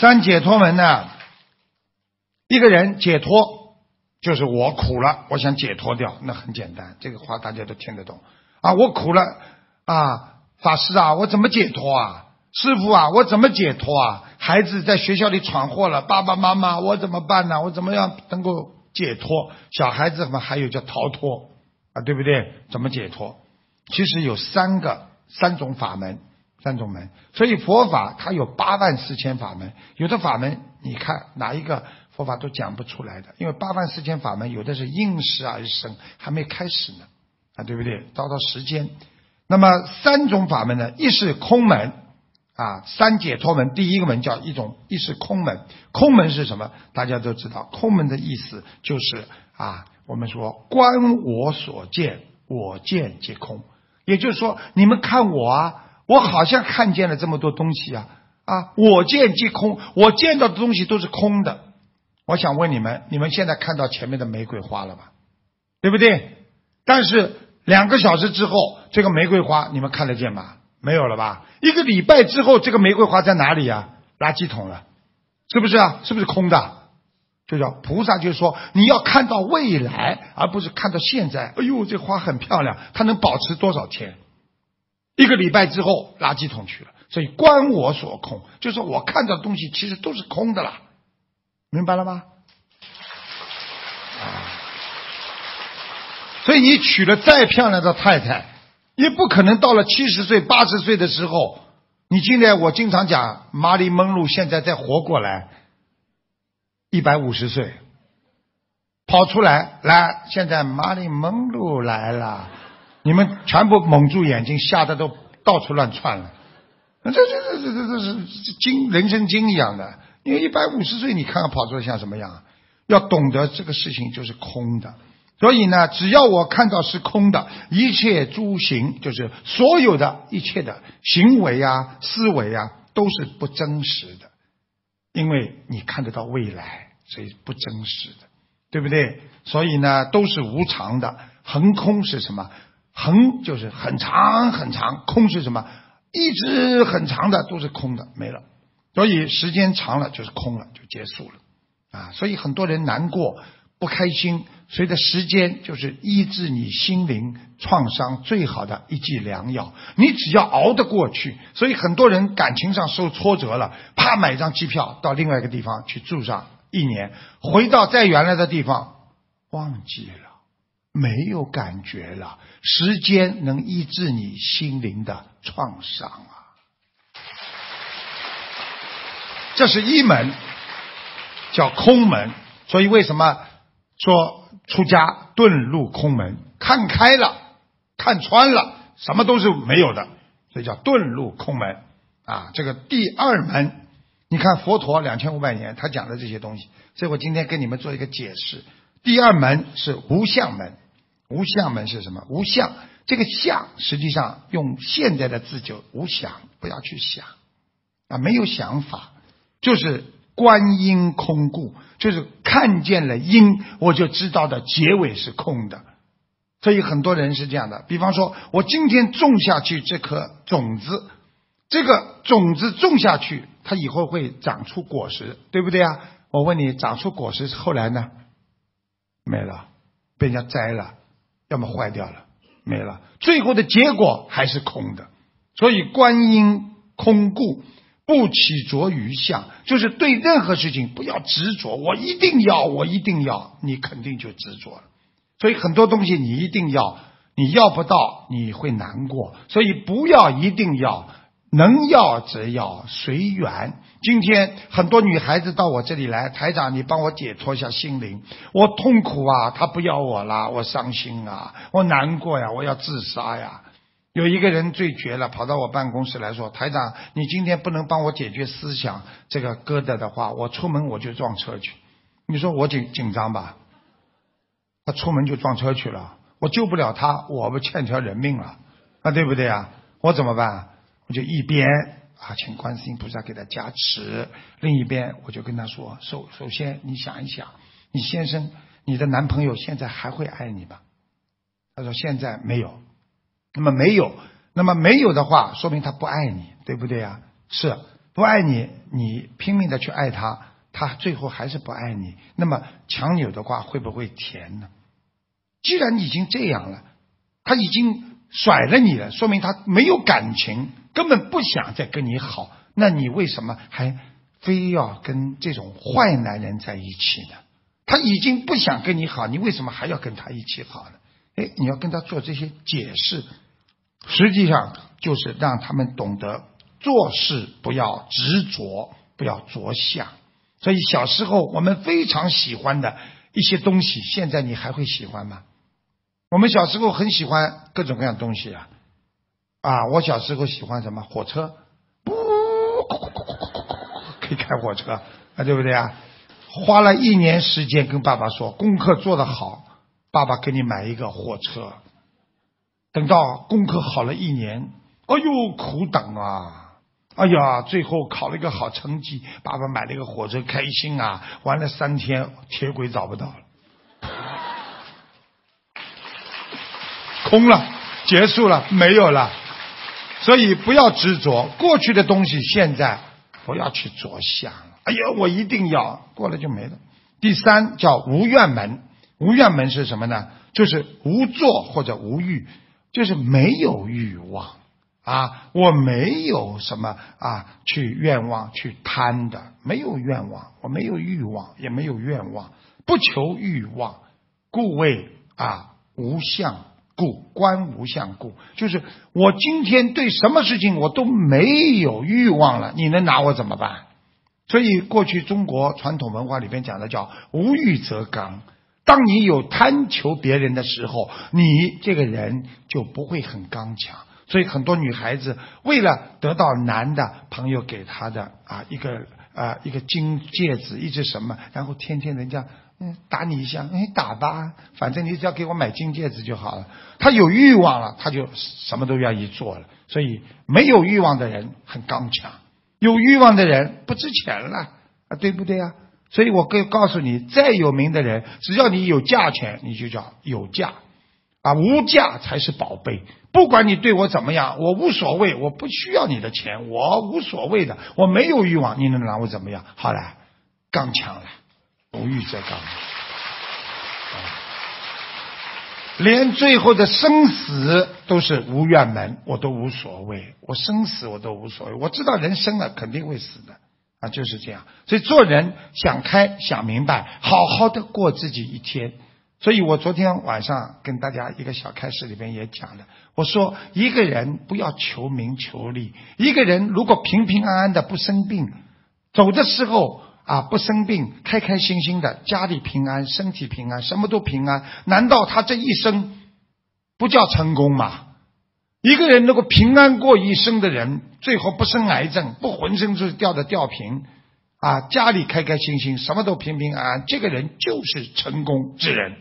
三解脱门呢，一个人解脱就是我苦了，我想解脱掉，那很简单，这个话大家都听得懂啊。我苦了啊，法师啊，我怎么解脱啊？师傅啊，我怎么解脱啊？孩子在学校里闯祸了，爸爸妈妈，我怎么办呢？我怎么样能够解脱？小孩子们还有叫逃脱啊，对不对？怎么解脱？其实有三个三种法门，三种门。所以佛法它有八万四千法门，有的法门你看哪一个佛法都讲不出来的，因为八万四千法门有的是应时而生，还没开始呢啊，对不对？到到时间，那么三种法门呢，一是空门。啊，三解脱门第一个门叫一种，一是空门。空门是什么？大家都知道，空门的意思就是啊，我们说观我所见，我见即空。也就是说，你们看我啊，我好像看见了这么多东西啊啊，我见即空，我见到的东西都是空的。我想问你们，你们现在看到前面的玫瑰花了吧？对不对？但是两个小时之后，这个玫瑰花你们看得见吗？没有了吧？一个礼拜之后，这个玫瑰花在哪里呀？垃圾桶了，是不是啊？是不是空的？就叫菩萨，就是说你要看到未来，而不是看到现在。哎呦，这花很漂亮，它能保持多少天？一个礼拜之后，垃圾桶去了。所以观我所空，就是我看到东西其实都是空的啦，明白了吗？所以你娶了再漂亮的太太。也不可能到了七十岁、八十岁的时候，你今天我经常讲，玛丽蒙路现在再活过来，一百五十岁，跑出来来，现在玛丽蒙路来了，你们全部蒙住眼睛，吓得都到处乱窜了。这这这这这这是经人生经一样的，因为一百五十岁，你看看跑出来像什么样？要懂得这个事情就是空的。所以呢，只要我看到是空的，一切诸行就是所有的一切的行为啊、思维啊，都是不真实的，因为你看得到未来，所以不真实的，对不对？所以呢，都是无常的。横空是什么？横就是很长很长，空是什么？一直很长的都是空的，没了。所以时间长了就是空了，就结束了啊。所以很多人难过。不开心，随着时间就是医治你心灵创伤最好的一剂良药。你只要熬得过去，所以很多人感情上受挫折了，啪买张机票到另外一个地方去住上一年，回到再原来的地方，忘记了，没有感觉了。时间能医治你心灵的创伤啊！这是一门，叫空门。所以为什么？说出家遁入空门，看开了，看穿了，什么都是没有的，所以叫遁入空门啊。这个第二门，你看佛陀两千五百年他讲的这些东西，所以我今天跟你们做一个解释。第二门是无相门，无相门是什么？无相，这个相实际上用现在的字就无想，不要去想啊，没有想法，就是。观音空故，就是看见了因，我就知道的结尾是空的。所以很多人是这样的。比方说，我今天种下去这颗种子，这个种子种下去，它以后会长出果实，对不对啊？我问你，长出果实后来呢？没了，被人家摘了，要么坏掉了，没了。最后的结果还是空的。所以观音空故。不起着于相，就是对任何事情不要执着。我一定要，我一定要，你肯定就执着了。所以很多东西你一定要，你要不到你会难过。所以不要一定要，能要则要随缘。今天很多女孩子到我这里来，台长，你帮我解脱一下心灵。我痛苦啊，他不要我了，我伤心啊，我难过呀，我要自杀呀。有一个人最绝了，跑到我办公室来说：“台长，你今天不能帮我解决思想这个疙瘩的话，我出门我就撞车去。”你说我紧紧张吧？他出门就撞车去了，我救不了他，我不欠条人命了，啊，对不对啊？我怎么办？我就一边啊，请观世音菩萨给他加持，另一边我就跟他说：“首首先，你想一想，你先生，你的男朋友现在还会爱你吗？”他说：“现在没有。”那么没有，那么没有的话，说明他不爱你，对不对啊？是，不爱你，你拼命的去爱他，他最后还是不爱你。那么强扭的瓜会不会甜呢？既然已经这样了，他已经甩了你了，说明他没有感情，根本不想再跟你好。那你为什么还非要跟这种坏男人在一起呢？他已经不想跟你好，你为什么还要跟他一起好呢？哎，你要跟他做这些解释，实际上就是让他们懂得做事不要执着，不要着相。所以小时候我们非常喜欢的一些东西，现在你还会喜欢吗？我们小时候很喜欢各种各样东西啊，啊，我小时候喜欢什么火车，呜，可以开火车啊，对不对啊？花了一年时间跟爸爸说功课做得好，爸爸给你买一个火车。等到功课好了一年，哎呦苦等啊！哎呀，最后考了一个好成绩，爸爸买了一个火车，开心啊！玩了三天，铁轨找不到了。空了，结束了，没有了。所以不要执着过去的东西，现在不要去着想。哎呀，我一定要过了就没了。第三叫无怨门，无怨门是什么呢？就是无作或者无欲，就是没有欲望啊，我没有什么啊去愿望去贪的，没有愿望，我没有欲望，也没有愿望，不求欲望，故谓啊无相。故观无相故，就是我今天对什么事情我都没有欲望了，你能拿我怎么办？所以过去中国传统文化里边讲的叫无欲则刚。当你有贪求别人的时候，你这个人就不会很刚强。所以很多女孩子为了得到男的朋友给她的啊一个啊一个金戒指，一只什么，然后天天人家。嗯，打你一下，哎，打吧，反正你只要给我买金戒指就好了。他有欲望了，他就什么都愿意做了。所以没有欲望的人很刚强，有欲望的人不值钱了啊，对不对啊？所以我可以告诉你，再有名的人，只要你有价钱，你就叫有价啊，无价才是宝贝。不管你对我怎么样，我无所谓，我不需要你的钱，我无所谓的，我没有欲望，你能拿我怎么样？好了，刚强了。无欲则刚，连最后的生死都是无怨门，我都无所谓。我生死我都无所谓，我知道人生了肯定会死的啊，就是这样。所以做人想开想明白，好好的过自己一天。所以我昨天晚上跟大家一个小开始里边也讲了，我说一个人不要求名求利，一个人如果平平安安的不生病，走的时候。啊，不生病，开开心心的，家里平安，身体平安，什么都平安。难道他这一生不叫成功吗？一个人能够平安过一生的人，最后不生癌症，不浑身是掉的吊瓶，啊，家里开开心心，什么都平平安安，这个人就是成功之人。